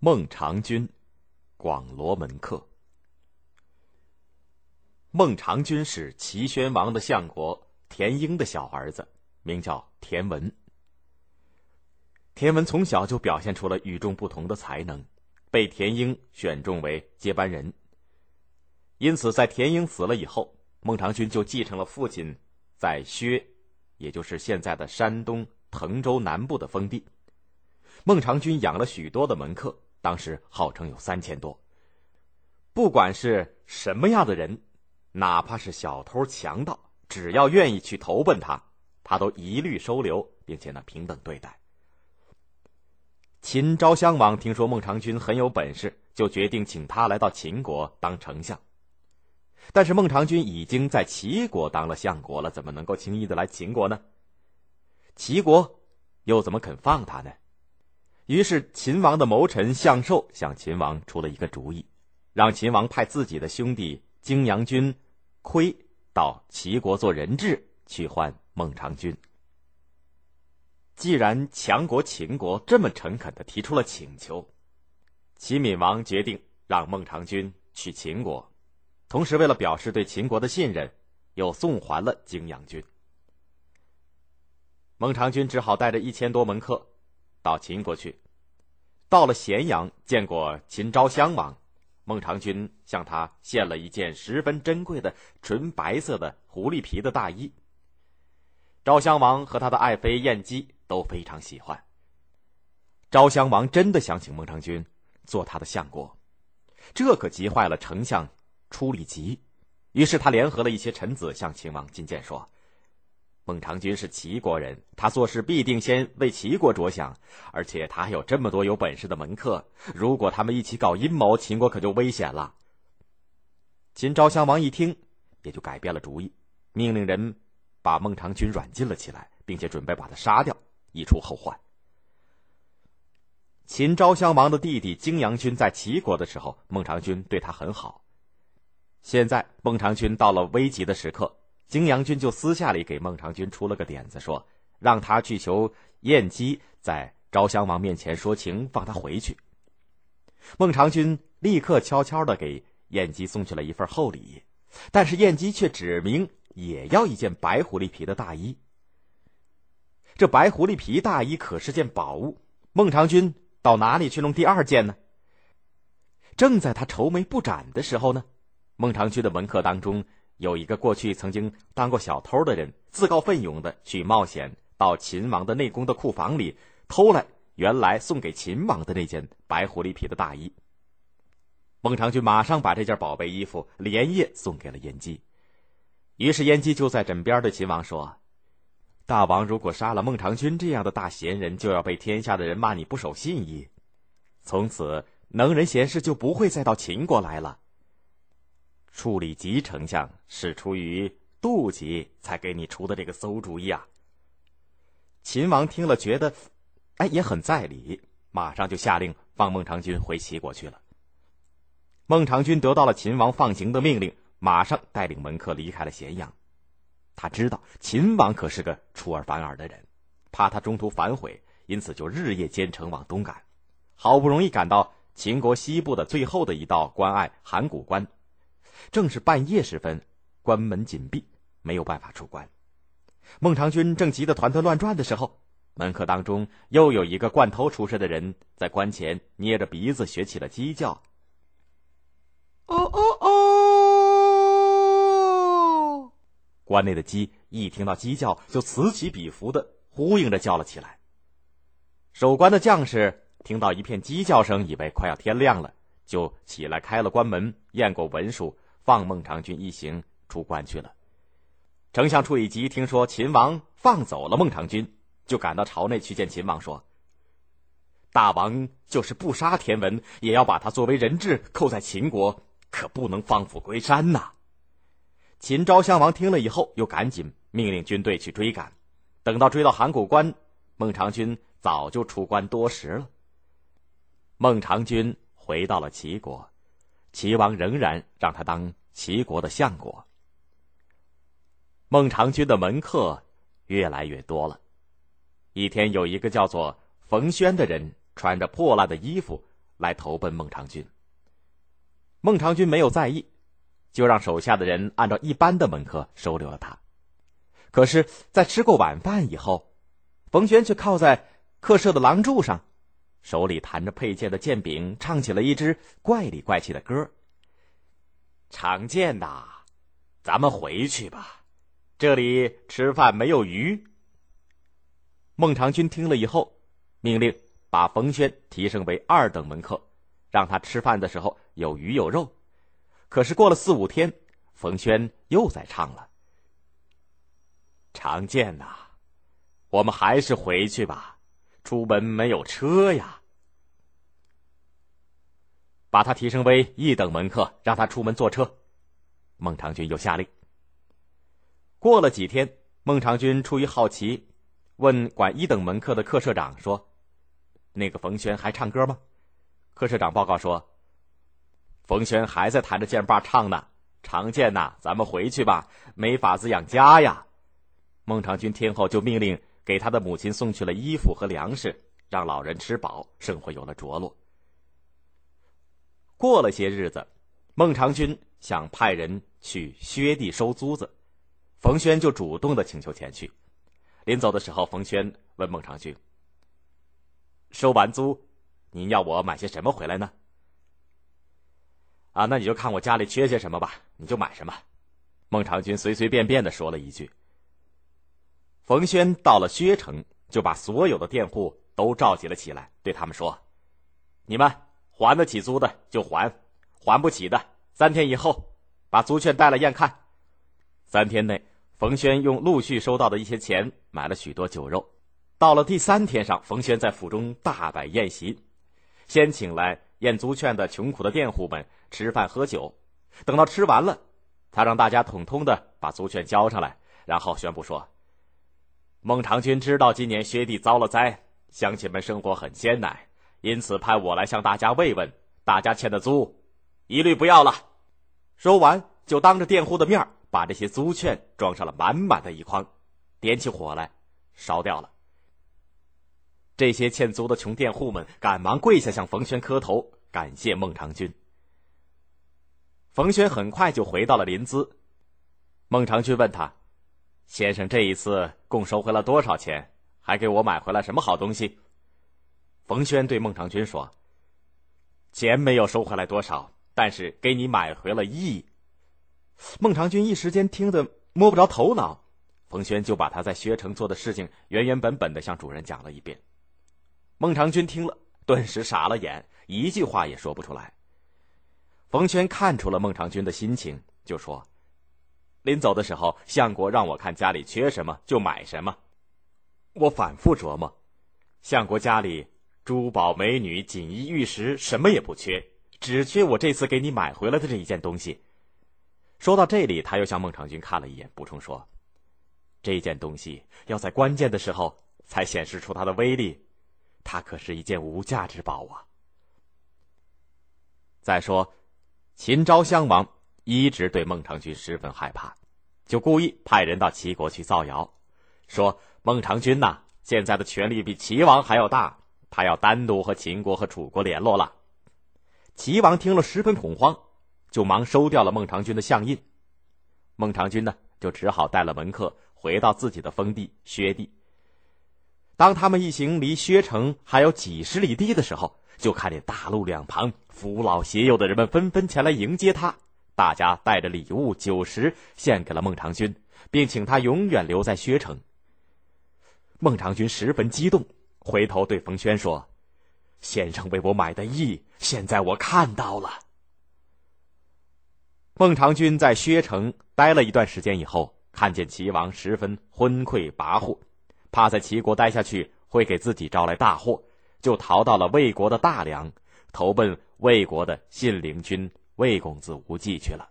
孟尝君，广罗门客。孟尝君是齐宣王的相国田婴的小儿子，名叫田文。田文从小就表现出了与众不同的才能，被田婴选中为接班人。因此，在田婴死了以后，孟尝君就继承了父亲在薛，也就是现在的山东滕州南部的封地。孟尝君养了许多的门客。当时号称有三千多。不管是什么样的人，哪怕是小偷强盗，只要愿意去投奔他，他都一律收留，并且呢平等对待。秦昭襄王听说孟尝君很有本事，就决定请他来到秦国当丞相。但是孟尝君已经在齐国当了相国了，怎么能够轻易的来秦国呢？齐国又怎么肯放他呢？于是，秦王的谋臣向寿向秦王出了一个主意，让秦王派自己的兄弟荆阳君窥到齐国做人质，去换孟尝君。既然强国秦国这么诚恳的提出了请求，齐闵王决定让孟尝君去秦国，同时为了表示对秦国的信任，又送还了荆阳君。孟尝君只好带着一千多门客。到秦国去，到了咸阳，见过秦昭襄王，孟尝君向他献了一件十分珍贵的纯白色的狐狸皮的大衣。昭襄王和他的爱妃燕姬都非常喜欢。昭襄王真的想请孟尝君做他的相国，这可急坏了丞相初里吉，于是他联合了一些臣子向秦王进谏说。孟尝君是齐国人，他做事必定先为齐国着想，而且他还有这么多有本事的门客。如果他们一起搞阴谋，秦国可就危险了。秦昭襄王一听，也就改变了主意，命令人把孟尝君软禁了起来，并且准备把他杀掉，以除后患。秦昭襄王的弟弟荆阳君在齐国的时候，孟尝君对他很好。现在孟尝君到了危急的时刻。泾阳君就私下里给孟尝君出了个点子，说让他去求晏姬在昭襄王面前说情，放他回去。孟尝君立刻悄悄的给晏姬送去了一份厚礼，但是晏姬却指明也要一件白狐狸皮的大衣。这白狐狸皮大衣可是件宝物，孟尝君到哪里去弄第二件呢？正在他愁眉不展的时候呢，孟尝君的门客当中。有一个过去曾经当过小偷的人，自告奋勇的去冒险到秦王的内宫的库房里偷来原来送给秦王的那件白狐狸皮的大衣。孟尝君马上把这件宝贝衣服连夜送给了燕姬，于是燕姬就在枕边对秦王说：“大王如果杀了孟尝君这样的大贤人，就要被天下的人骂你不守信义，从此能人贤士就不会再到秦国来了。”处理吉丞相是出于妒忌才给你出的这个馊主意啊！秦王听了，觉得，哎，也很在理，马上就下令放孟尝君回齐国去了。孟尝君得到了秦王放行的命令，马上带领门客离开了咸阳。他知道秦王可是个出尔反尔的人，怕他中途反悔，因此就日夜兼程往东赶。好不容易赶到秦国西部的最后的一道关隘函谷关。正是半夜时分，关门紧闭，没有办法出关。孟尝君正急得团团乱转的时候，门客当中又有一个惯偷出身的人在关前捏着鼻子学起了鸡叫。哦哦哦！关内的鸡一听到鸡叫，就此起彼伏的呼应着叫了起来。守关的将士听到一片鸡叫声，以为快要天亮了，就起来开了关门，验过文书。放孟尝君一行出关去了。丞相处理吉听说秦王放走了孟尝君，就赶到朝内去见秦王，说：“大王就是不杀田文，也要把他作为人质扣在秦国，可不能放虎归山呐。”秦昭襄王听了以后，又赶紧命令军队去追赶。等到追到函谷关，孟尝君早就出关多时了。孟尝君回到了齐国。齐王仍然让他当齐国的相国。孟尝君的门客越来越多了。一天，有一个叫做冯轩的人，穿着破烂的衣服，来投奔孟尝君。孟尝君没有在意，就让手下的人按照一般的门客收留了他。可是，在吃过晚饭以后，冯轩却靠在客舍的廊柱上，手里弹着佩剑的剑柄，唱起了一支怪里怪气的歌。常见呐，咱们回去吧，这里吃饭没有鱼。孟尝君听了以后，命令把冯轩提升为二等门客，让他吃饭的时候有鱼有肉。可是过了四五天，冯轩又在唱了。常见呐，我们还是回去吧，出门没有车呀。把他提升为一等门客，让他出门坐车。孟尝君又下令。过了几天，孟尝君出于好奇。问管一等门客的客舍长说：“那个冯轩还唱歌吗？”客舍长报告说：“冯轩还在弹着剑把唱呢。”常见呐，咱们回去吧，没法子养家呀。孟尝君听后就命令给他的母亲送去了衣服和粮食，让老人吃饱，生活有了着落。过了些日子，孟尝君想派人去薛地收租子，冯轩就主动的请求前去。临走的时候，冯轩问孟尝君：“收完租，您要我买些什么回来呢？”啊，那你就看我家里缺些什么吧，你就买什么。孟尝君随随便便的说了一句。冯轩到了薛城，就把所有的佃户都召集了起来，对他们说：“你们还得起租的就还，还不起的，三天以后把租券带来验看。三天内。”冯轩用陆续收到的一些钱买了许多酒肉，到了第三天上，冯轩在府中大摆宴席，先请来验租券的穷苦的佃户们吃饭喝酒，等到吃完了，他让大家统统的把租券交上来，然后宣布说：“孟尝君知道今年薛地遭了灾，乡亲们生活很艰难，因此派我来向大家慰问，大家欠的租，一律不要了。”说完，就当着佃户的面把这些租券装上了满满的一筐，点起火来，烧掉了。这些欠租的穷佃户们赶忙跪下向冯轩磕头，感谢孟尝君。冯轩很快就回到了临淄。孟尝君问他：“先生这一次共收回了多少钱？还给我买回来什么好东西？”冯轩对孟尝君说：“钱没有收回来多少，但是给你买回了义。”孟尝君一时间听得摸不着头脑，冯轩就把他在薛城做的事情原原本本的向主人讲了一遍。孟尝君听了，顿时傻了眼，一句话也说不出来。冯轩看出了孟尝君的心情，就说：“临走的时候，相国让我看家里缺什么就买什么。我反复琢磨，相国家里珠宝、美女、锦衣玉食什么也不缺，只缺我这次给你买回来的这一件东西。”说到这里，他又向孟尝君看了一眼，补充说：“这件东西要在关键的时候才显示出它的威力，它可是一件无价之宝啊。”再说，秦昭襄王一直对孟尝君十分害怕，就故意派人到齐国去造谣，说孟尝君呐，现在的权力比齐王还要大，他要单独和秦国和楚国联络了。齐王听了十分恐慌。就忙收掉了孟尝君的相印，孟尝君呢，就只好带了门客回到自己的封地薛地。当他们一行离薛城还有几十里地的时候，就看见大路两旁扶老携幼的人们纷纷前来迎接他，大家带着礼物酒食献给了孟尝君，并请他永远留在薛城。孟尝君十分激动，回头对冯轩说：“先生为我买的义，现在我看到了。”孟尝君在薛城待了一段时间以后，看见齐王十分昏聩跋扈，怕在齐国待下去会给自己招来大祸，就逃到了魏国的大梁，投奔魏国的信陵君魏公子无忌去了。